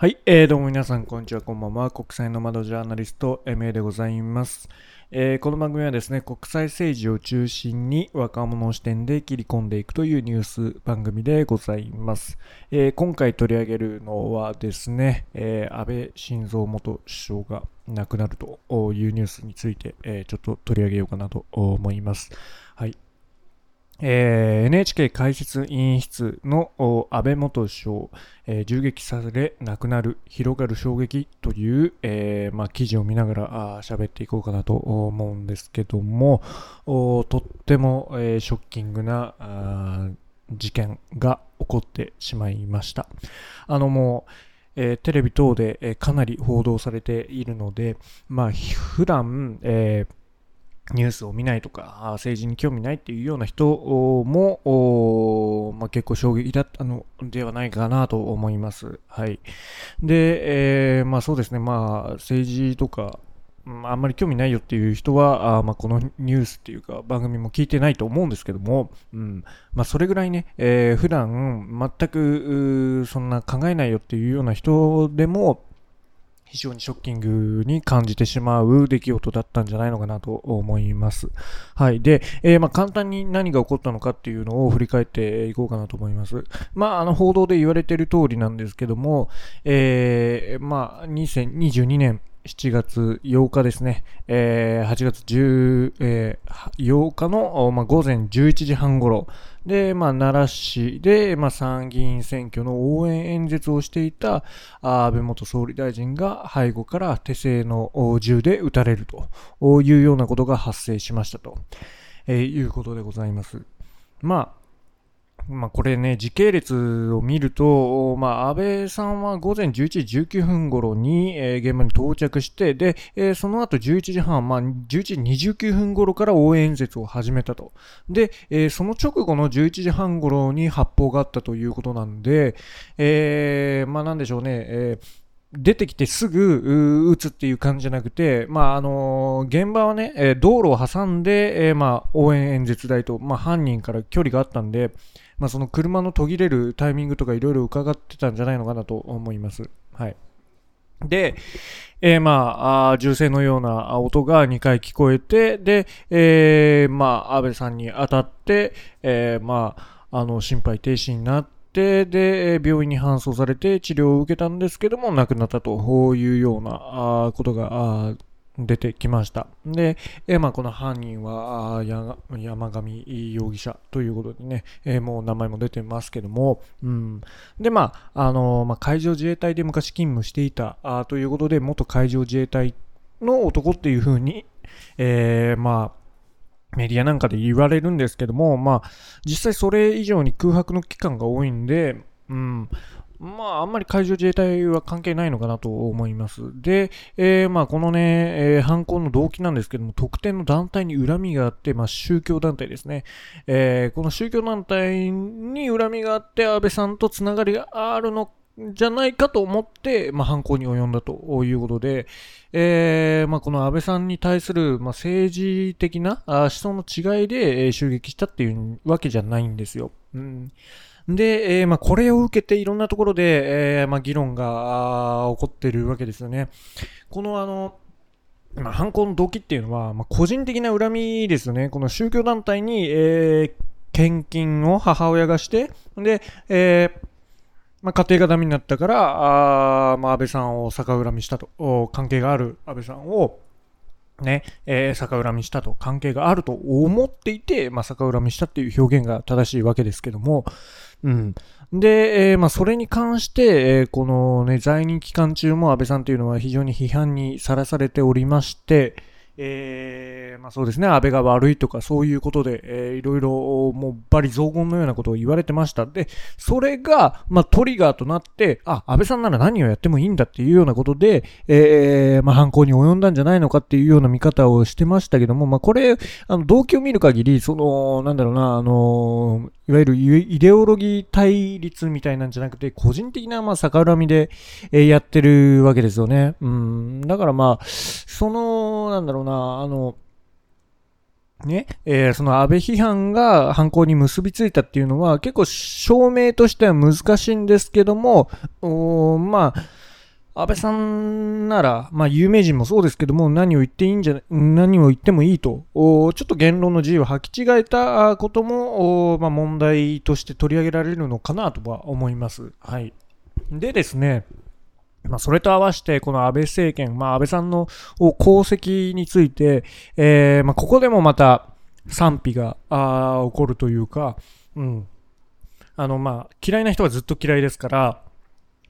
はい、えー、どうも皆さん、こんにちは、こんばんは。国際の窓ジャーナリスト、MA でございます。えー、この番組はですね、国際政治を中心に若者視点で切り込んでいくというニュース番組でございます。えー、今回取り上げるのはですね、えー、安倍晋三元首相が亡くなるというニュースについて、えちょっと取り上げようかなと思います。はい。えー、NHK 解説委員室の安倍元首相、えー、銃撃され亡くなる広がる衝撃という、えーまあ、記事を見ながら喋っていこうかなと思うんですけどもとっても、え、ショッキングな事件が起こってしまいました。あのもうえー、テレビ等で、えー、かなり報道されているので、まあ、普段、えーニュースを見ないとか、政治に興味ないっていうような人も、まあ、結構衝撃だったのではないかなと思います。はい。で、えー、まあそうですね、まあ政治とか、あんまり興味ないよっていう人は、あまあ、このニュースっていうか番組も聞いてないと思うんですけども、うんまあ、それぐらいね、えー、普段全くそんな考えないよっていうような人でも、非常にショッキングに感じてしまう出来事だったんじゃないのかなと思います。はい。で、えー、まあ簡単に何が起こったのかっていうのを振り返っていこうかなと思います。まあ、あの報道で言われている通りなんですけども、えー、まあ、2022年7月8日ですね、えー、8月10、えー、8日の、まあ、午前11時半頃、で、まあ、奈良市で、まあ、参議院選挙の応援演説をしていた安倍元総理大臣が背後から手製の銃で撃たれるというようなことが発生しましたと、えー、いうことでございます。まあまあ、これね、時系列を見ると、まあ、安倍さんは午前11時19分頃に、えー、現場に到着して、で、えー、その後11時半、まあ、11時29分頃から応援演説を始めたと。で、えー、その直後の11時半頃に発砲があったということなんで、えー、まあ、なんでしょうね、えー出てきてすぐ撃つっていう感じじゃなくて、まああのー、現場はね、え道路を挟んで、えー、まあ、応援演説台と、まあ、犯人から距離があったんで、まあ、その車の途切れるタイミングとかいろいろ伺ってたんじゃないのかなと思います。はい。で、えー、まあ、銃声のような音が2回聞こえて、で、えー、まあ、安倍さんに当たって、えー、まあ、あの、心肺停止になって、で、病院に搬送されて治療を受けたんですけども、亡くなったというようなことが出てきました。で、え、まあ、この犯人は山上容疑者ということでね、え、もう名前も出てますけども、うん、で、まあ、あの、まあ、海上自衛隊で昔勤務していたあということで、元海上自衛隊の男っていうふうに、えー、まあ、メディアなんかで言われるんですけども、まあ、実際それ以上に空白の期間が多いんで、うん、まあ、あんまり海上自衛隊は関係ないのかなと思います。で、えー、まあ、このね、えー、犯行の動機なんですけども、特定の団体に恨みがあって、まあ、宗教団体ですね。えー、この宗教団体に恨みがあって、安倍さんとつながりがあるのじゃないかと思って、まあ、犯行に及んだということで、えー、まあ、この安倍さんに対する、まあ、政治的な思想の違いで、えー、襲撃したっていうわけじゃないんですよ。うんで、えー、まあ、これを受けていろんなところで、えー、まあ、議論が起こっているわけですよね。このあの、まあ、犯行の動機っていうのは、まあ、個人的な恨みですよね。この宗教団体に、えー、献金を母親がして、で、えー、まあ、家庭がダメになったから、あまあ、安倍さんを逆恨みしたと、関係がある安倍さんを、ね、えー、逆恨みしたと、関係があると思っていて、まあ、逆恨みしたっていう表現が正しいわけですけども、うん。で、えー、まあ、それに関して、えー、このね、在任期間中も安倍さんというのは非常に批判にさらされておりまして、えー、まあそうですね、安倍が悪いとかそういうことで、えー、いろいろもうバリ雑言のようなことを言われてました。で、それが、まあトリガーとなって、あ、安倍さんなら何をやってもいいんだっていうようなことで、えー、まあ犯行に及んだんじゃないのかっていうような見方をしてましたけども、まあこれ、あの、動機を見る限り、その、なんだろうな、あのいわゆるイデオロギー対立みたいなんじゃなくて、個人的な、まあ、逆恨みで、えー、やってるわけですよね。うん。だからまあ、その、なんだろうな、あの、ね、えー、その安倍批判が犯行に結びついたっていうのは結構証明としては難しいんですけども、まあ、安倍さんなら、まあ、有名人もそうですけども、何を言っていいんじゃ、何を言ってもいいと、ちょっと言論の自由を履き違えたことも、まあ、問題として取り上げられるのかなとは思います。はい。でですね、まあ、それと合わせて、この安倍政権、まあ、安倍さんの功績について、えー、まあ、ここでもまた賛否があ起こるというか、うん。あの、まあ、嫌いな人はずっと嫌いですから、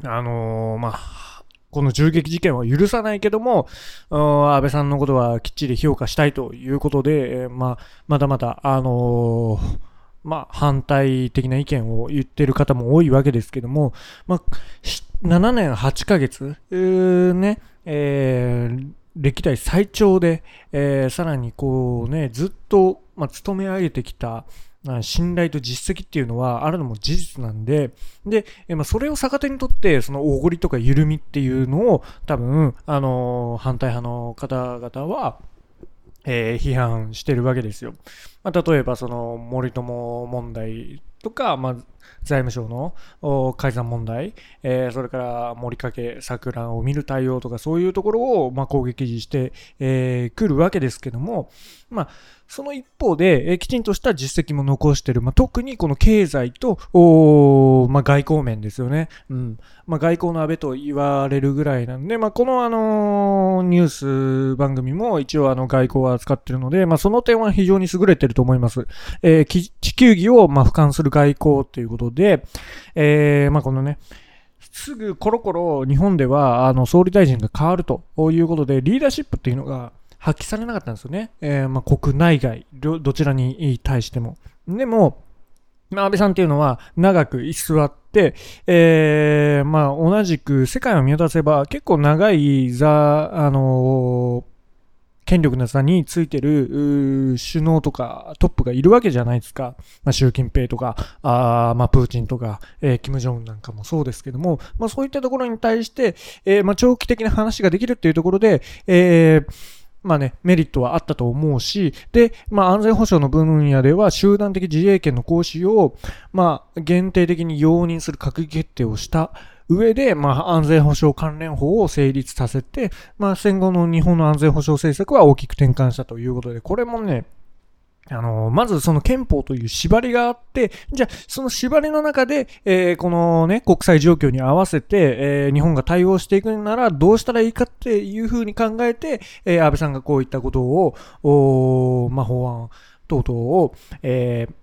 あのー、まあ、この銃撃事件は許さないけども、安倍さんのことはきっちり評価したいということで、えー、まあ、まだまだ、あのー、まあ、反対的な意見を言ってる方も多いわけですけども、まあ、7年8ヶ月、ね、えー、歴代最長で、えー、さらにこうね、ずっと、まあ、勤め上げてきた、信頼と実績っていうのはあるのも事実なんで、で、まあ、それを逆手にとって、そのおごりとか緩みっていうのを多分、あのー、反対派の方々は、えー、批判してるわけですよ。まあ、例えば、その、森友問題とか、まあ、財務省の改ざん問題、えー、それから森かけ桜を見る対応とかそういうところを、まあ、攻撃してく、えー、るわけですけども、まあ、その一方で、え、きちんとした実績も残してる、まあ、特にこの経済と、おまあ、外交面ですよね。うんまあ、外交の安倍と言われるぐらいなんで、まあ、この、あのー、ニュース番組も一応あの外交は扱ってるので、まあ、その点は非常に優れてると思います。えー、地球儀を、まあ、俯瞰する外交ということで、えー、まあ、このね、すぐコロコロ日本ではあの総理大臣が変わるということで、リーダーシップっていうのが発揮されなかったんですよね。えー、まあ、国内外、どちらに対しても。でも、まあ、安倍さんっていうのは長く居座って、えー、まあ、同じく世界を見渡せば結構長い座、あのー権力の座についてる首脳とかトップがいるわけじゃないですか。まあ、習近平とか、あまあ、プーチンとか、えー、キム・ジョンウンなんかもそうですけども、まあ、そういったところに対して、えー、まあ、長期的な話ができるっていうところで、えーまあね、メリットはあったと思うし、で、まあ安全保障の分野では集団的自衛権の行使を、まあ限定的に容認する閣議決定をした上で、まあ安全保障関連法を成立させて、まあ戦後の日本の安全保障政策は大きく転換したということで、これもね、あの、まずその憲法という縛りがあって、じゃあその縛りの中で、えー、このね、国際状況に合わせて、えー、日本が対応していくならどうしたらいいかっていうふうに考えて、えー、安倍さんがこういったことを、おまあ、法案等々を、えー、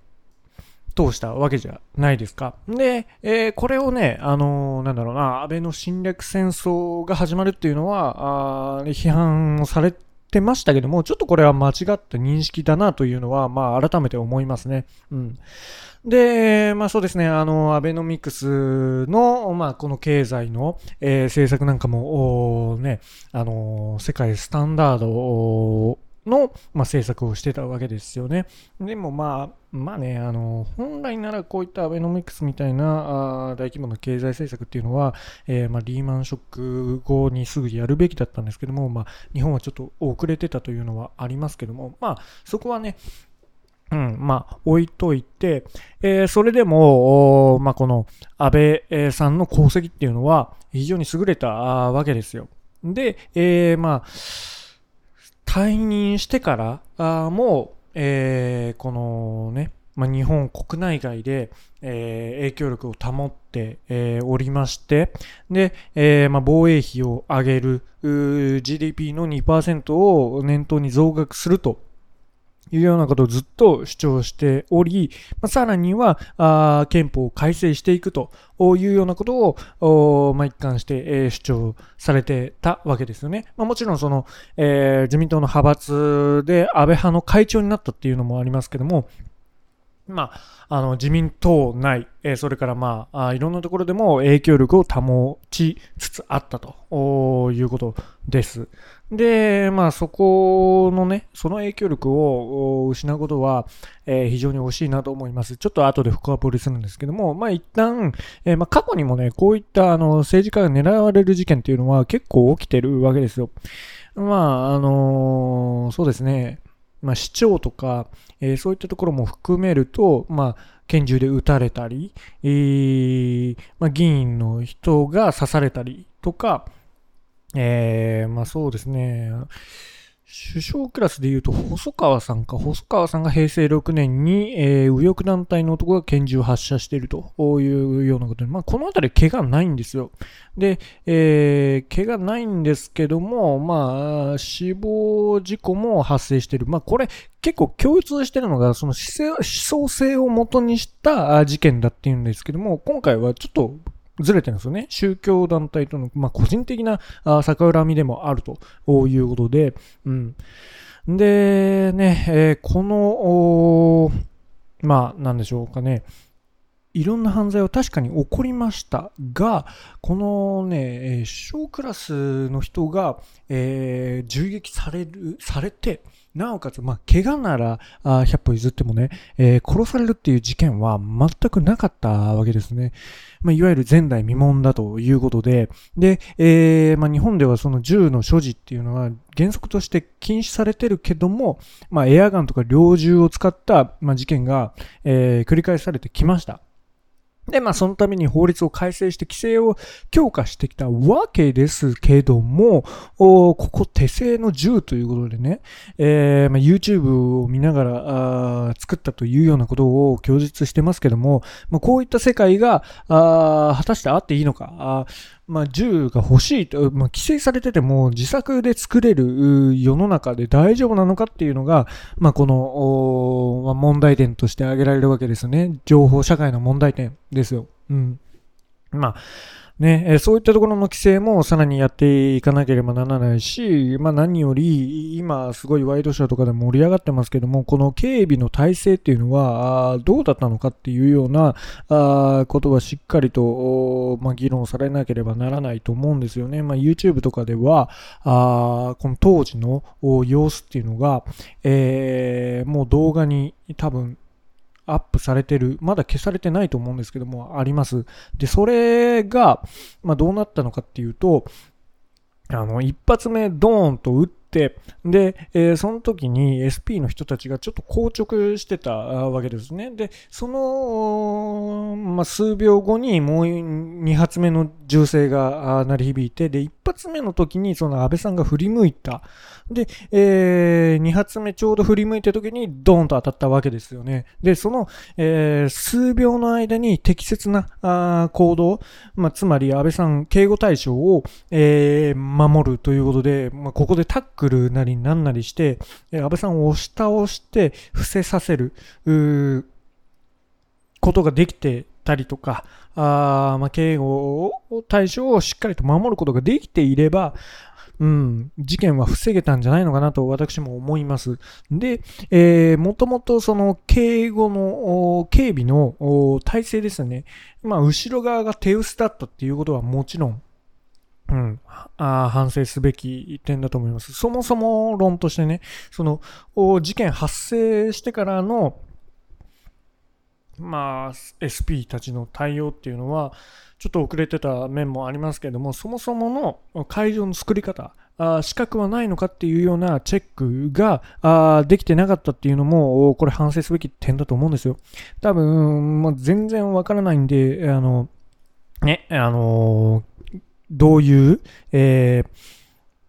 通したわけじゃないですか。で、えー、これをね、あのー、なんだろうな、安倍の侵略戦争が始まるっていうのは、あ批判をされてましたけども、ちょっとこれは間違った認識だなというのは、まあ、改めて思いますね。うん。で、まあそうですね、あの、アベノミクスの、まあこの経済の、えー、政策なんかも、ね、あの、世界スタンダードの、まあ、政策をしてたわけですよね。でもまあ、まあね、あの、本来ならこういったアベノミクスみたいなあ大規模な経済政策っていうのは、えー、まあ、リーマンショック後にすぐやるべきだったんですけども、まあ、日本はちょっと遅れてたというのはありますけども、まあ、そこはね、うん、まあ、置いといて、えー、それでも、まあ、この安倍さんの功績っていうのは非常に優れたわけですよ。で、えー、まあ、退任してからあもう、えー、このね、まあ、日本国内外で、えー、影響力を保って、えー、おりまして、で、えーまあ、防衛費を上げる GDP の2%を念頭に増額するというようなことをずっと主張しており、まあ、さらにはあ憲法を改正していくというようなことを、まあ、一貫して、えー、主張されてたわけですよね。まあ、もちろんその、えー、自民党の派閥で安倍派の会長になったっていうのもありますけども、まあ、あの自民党内、えー、それからまあいろんなところでも影響力を保ちつつあったということです。で、まあそこのね、その影響力を失うことは、えー、非常に惜しいなと思います。ちょっと後で深掘りするんですけども、まあ一旦、えー、まあ過去にもね、こういったあの政治家が狙われる事件っていうのは結構起きてるわけですよ。まあ、あのー、そうですね。まあ、市長とか、えー、そういったところも含めると、まあ、拳銃で撃たれたり、えー、まあ、議員の人が刺されたりとか、えー、まあそうですね。首相クラスで言うと、細川さんか、細川さんが平成6年に、えー、右翼団体の男が拳銃を発射しているというようなことで、まあ、このあたり怪我ないんですよ。で、えー、怪我ないんですけども、まあ、死亡事故も発生している。まあ、これ、結構共通してるのが、その思想性を元にした事件だっていうんですけども、今回はちょっとずれてるんですよね。宗教団体との、まあ、個人的な逆恨みでもあるということで、うん。で、ね、えー、この、まあ、なんでしょうかね。いろんな犯罪は確かに起こりましたが、このね、小クラスの人が、えー、銃撃される、されて、なおかつ、まあ、怪我なら、あ100歩譲ってもね、えー、殺されるっていう事件は全くなかったわけですね。まあ、いわゆる前代未聞だということで、で、えー、まあ、日本ではその銃の所持っていうのは原則として禁止されてるけども、まあ、エアガンとか猟銃を使った、まあ、事件が、えー、繰り返されてきました。で、まあ、そのために法律を改正して規制を強化してきたわけですけども、ここ手製の銃ということでね、えー、まあ、YouTube を見ながら作ったというようなことを供述してますけども、まあ、こういった世界が果たしてあっていいのか、まあ、銃が欲しいと、まあ、規制されてても自作で作れる世の中で大丈夫なのかっていうのが、まあ、この、まあ、問題点として挙げられるわけですね。情報社会の問題点ですよ。うん。まあ、ね、えそういったところの規制もさらにやっていかなければならないし、まあ何より、今すごいワイドショーとかで盛り上がってますけども、この警備の体制っていうのは、どうだったのかっていうようなあことはしっかりと、まあ、議論されなければならないと思うんですよね。まあ YouTube とかでは、あこの当時の様子っていうのが、えー、もう動画に多分アップされてる、まだ消されてないと思うんですけども、あります。で、それが、まあ、どうなったのかっていうと、あの、一発目ドーンと撃って、で、えー、その時に SP の人たちがちょっと硬直してたわけですね。で、その、まあ、数秒後にもう2発目の銃声が鳴り響いて、で、1発目の時にその安倍さんが振り向いた。で、えー、2発目ちょうど振り向いた時にドーンと当たったわけですよね。で、その、えー、数秒の間に適切なあ行動、まあ、つまり安倍さん警護対象を、えー、守るということで、まあ、ここでタックルなりなんなりして、え、安倍さんを押し倒して伏せさせる、ことができてたりとか、あまあ、警護対象をしっかりと守ることができていれば、うん、事件は防げたんじゃないのかなと私も思います。で、えー、もともとその警護の、警備の体制ですね。まあ、後ろ側が手薄だったっていうことはもちろん、うん、あ反省すべき点だと思います。そもそも論としてね、その、事件発生してからの、まあ、SP たちの対応っていうのは、ちょっと遅れてた面もありますけれども、そもそもの会場の作り方、あ資格はないのかっていうようなチェックがあできてなかったっていうのも、これ反省すべき点だと思うんですよ。多分、もう全然わからないんで、あの、ね、あのどういう、えー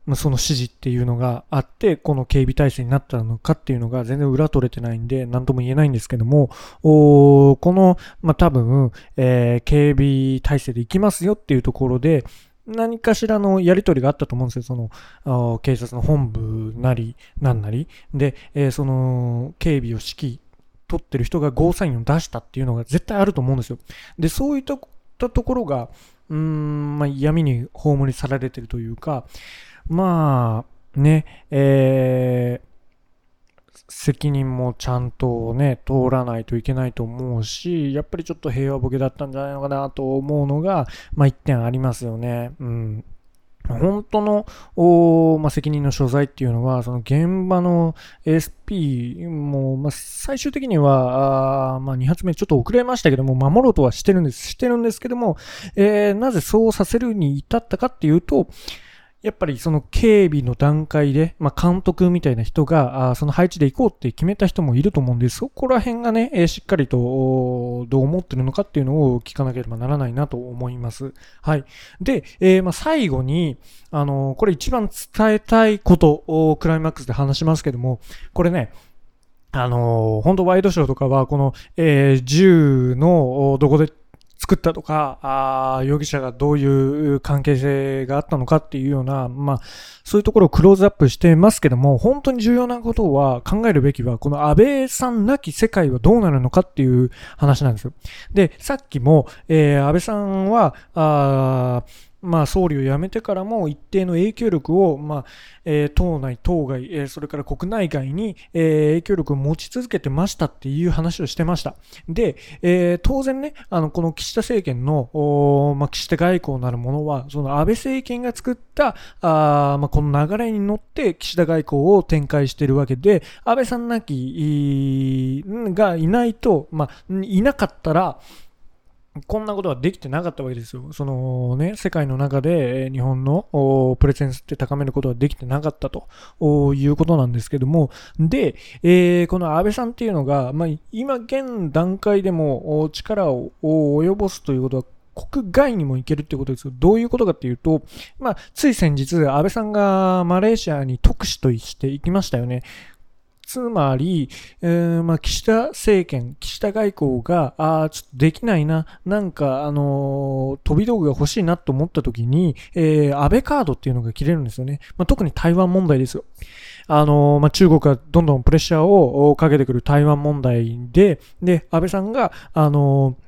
まあ、その指示っていうのがあって、この警備体制になったのかっていうのが全然裏取れてないんで、何とも言えないんですけども、おこの、まあ、多分、えー、警備体制で行きますよっていうところで、何かしらのやり取りがあったと思うんですよ。その、警察の本部なり、なんなり。で、えー、その、警備を指揮取ってる人がゴーサインを出したっていうのが絶対あると思うんですよ。で、そういったところが、うーん、まあ、闇に葬り去られてるというか、まあ、ね、えー、責任もちゃんとね、通らないといけないと思うし、やっぱりちょっと平和ボケだったんじゃないのかなと思うのが、まあ一点ありますよね。うん。本当の、おまあ、責任の所在っていうのは、その現場の SP も、まあ、最終的には、あまあ、2発目ちょっと遅れましたけども、守ろうとはしてるんです、してるんですけども、えー、なぜそうさせるに至ったかっていうと、やっぱりその警備の段階で、まあ、監督みたいな人が、あその配置で行こうって決めた人もいると思うんです。そこら辺がね、え、しっかりとどう思ってるのかっていうのを聞かなければならないなと思います。はい。で、えー、まあ、最後に、あのー、これ一番伝えたいことをクライマックスで話しますけども、これね、あのー、本当ワイドショーとかは、この、えー、銃のどこで作ったとか、あ容疑者がどういう関係性があったのかっていうような、まあ、そういうところをクローズアップしてますけども、本当に重要なことは考えるべきは、この安倍さんなき世界はどうなるのかっていう話なんですよ。で、さっきも、えー、安倍さんは、あまあ、総理を辞めてからも一定の影響力を、まあえー、党内、党外、えー、それから国内外に、えー、影響力を持ち続けてましたっていう話をしてました。で、えー、当然ね、あのこの岸田政権の、おまあ、岸田外交なるものは、その安倍政権が作ったあ、まあ、この流れに乗って岸田外交を展開しているわけで、安倍さんなきがいないと、まあ、いなかったら、こんなことはできてなかったわけですよ。そのね、世界の中で日本のプレゼンスって高めることはできてなかったということなんですけども、で、えー、この安倍さんっていうのが、まあ、今現段階でも力を及ぼすということは国外にも行けるってことですよ。どういうことかっていうと、まあ、つい先日、安倍さんがマレーシアに特使として行きましたよね。つまり、えー、まあ、岸田政権、岸田外交が、ああ、ちょっとできないな、なんか、あのー、飛び道具が欲しいなと思った時に、えー、安倍カードっていうのが切れるんですよね。まあ、特に台湾問題ですよ。あのー、まあ、中国がどんどんプレッシャーをかけてくる台湾問題で、で、安倍さんが、あのー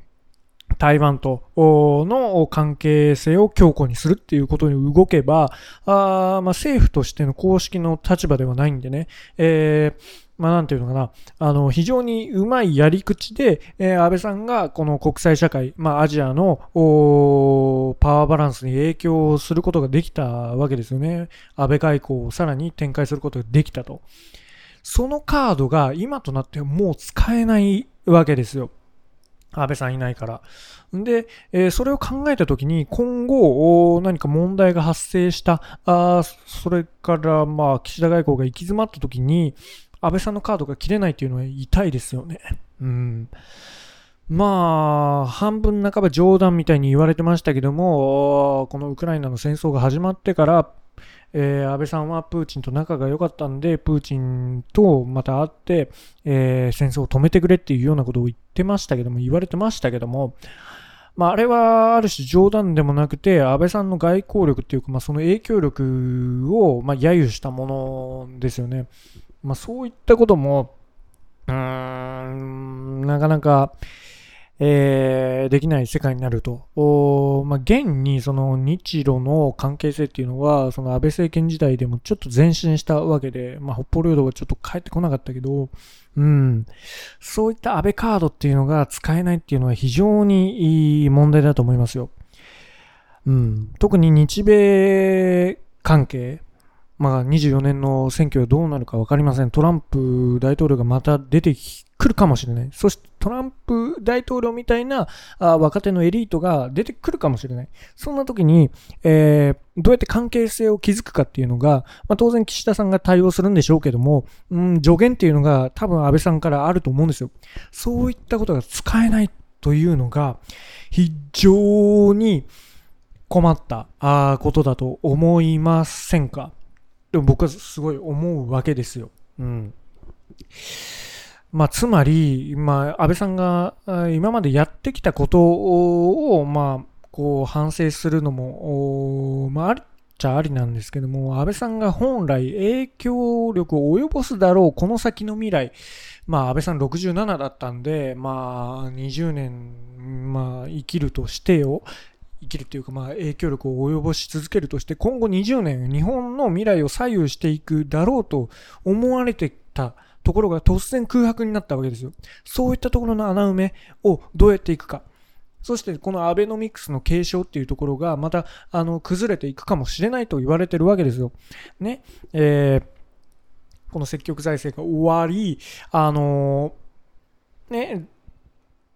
台湾との関係性を強固にするっていうことに動けば、あまあ、政府としての公式の立場ではないんでね、えーまあ、なんていうのかな、あの、非常にうまいやり口で、えー、安倍さんがこの国際社会、まあ、アジアのパワーバランスに影響することができたわけですよね。安倍外交をさらに展開することができたと。そのカードが今となってもう使えないわけですよ。安倍さんいないから。で、えー、それを考えたときに、今後、何か問題が発生した、あそれから、まあ、岸田外交が行き詰まったときに、安倍さんのカードが切れないっていうのは痛いですよね。うん。まあ、半分半ば冗談みたいに言われてましたけども、このウクライナの戦争が始まってから、えー、安倍さんはプーチンと仲が良かったんで、プーチンとまた会って、えー、戦争を止めてくれっていうようなことを言ってましたけども、言われてましたけども、まあ、あれはある種冗談でもなくて、安倍さんの外交力っていうか、まあ、その影響力を、まあ、揶揄したものですよね。まあ、そういったことも、うーん、なかなか、えー、できない世界になると。おまあ、現にその日露の関係性っていうのは、その安倍政権時代でもちょっと前進したわけで、まあ、北方領土がちょっと帰ってこなかったけど、うん、そういった安倍カードっていうのが使えないっていうのは非常にいい問題だと思いますよ。うん、特に日米関係、まあ、24年の選挙はどうなるか分かりません。トランプ大統領がまた出てくるかもしれない。そしてトランプ大統領みたいなあ若手のエリートが出てくるかもしれない。そんな時に、えー、どうやって関係性を築くかっていうのが、まあ、当然岸田さんが対応するんでしょうけども、うん、助言っていうのが多分安倍さんからあると思うんですよ。そういったことが使えないというのが非常に困ったことだと思いませんか？でも僕はすごい思うわけですよ。うん。まあ、つまり、まあ、安倍さんが今までやってきたことを、まあ、こう反省するのも、まあ、ありっちゃありなんですけども、安倍さんが本来影響力を及ぼすだろう、この先の未来、まあ、安倍さん67だったんで、まあ、20年、まあ、生きるとしてよ、生きるというか、まあ、影響力を及ぼし続けるとして、今後20年、日本の未来を左右していくだろうと思われてたところが突然空白になったわけですよ。そういったところの穴埋めをどうやっていくか。そしてこのアベノミクスの継承っていうところがまたあの崩れていくかもしれないと言われてるわけですよ。ね。えー、この積極財政が終わり、あのー、ね、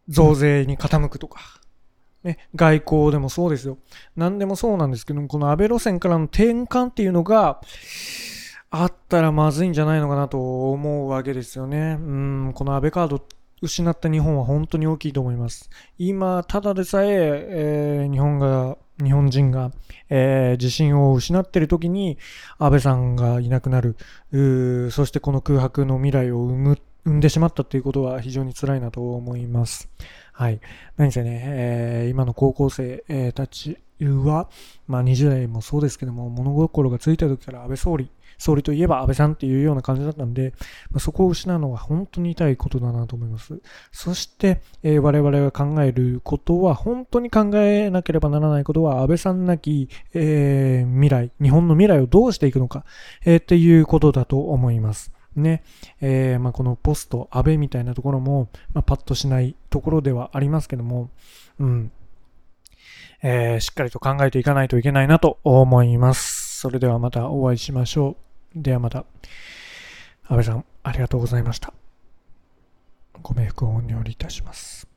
増税に傾くとか、ね、外交でもそうですよ。何でもそうなんですけど、この安倍路線からの転換っていうのが、あったらまずいんじゃないのかなと思うわけですよね。うん、この安倍カード失った日本は本当に大きいと思います。今、ただでさええー、日本が、日本人が、えー、自信を失っている時に安倍さんがいなくなる。そしてこの空白の未来を生む、生んでしまったっていうことは非常に辛いなと思います。はい。何せね、えー、今の高校生、えー、たちは、まあ20代もそうですけども、物心がついた時から安倍総理、総理といえば安倍さんっていうような感じだったんで、まあ、そこを失うのは本当に痛いことだなと思います。そして、えー、我々が考えることは、本当に考えなければならないことは、安倍さんなき、えー、未来、日本の未来をどうしていくのか、えー、っていうことだと思います。ね、えー、まあ、このポスト、安倍みたいなところも、まあ、パッとしないところではありますけども、うん、えー、しっかりと考えていかないといけないなと思います。それではまたお会いしましょう。ではまた、安倍さん、ありがとうございました。ご冥福をお祈りいたします。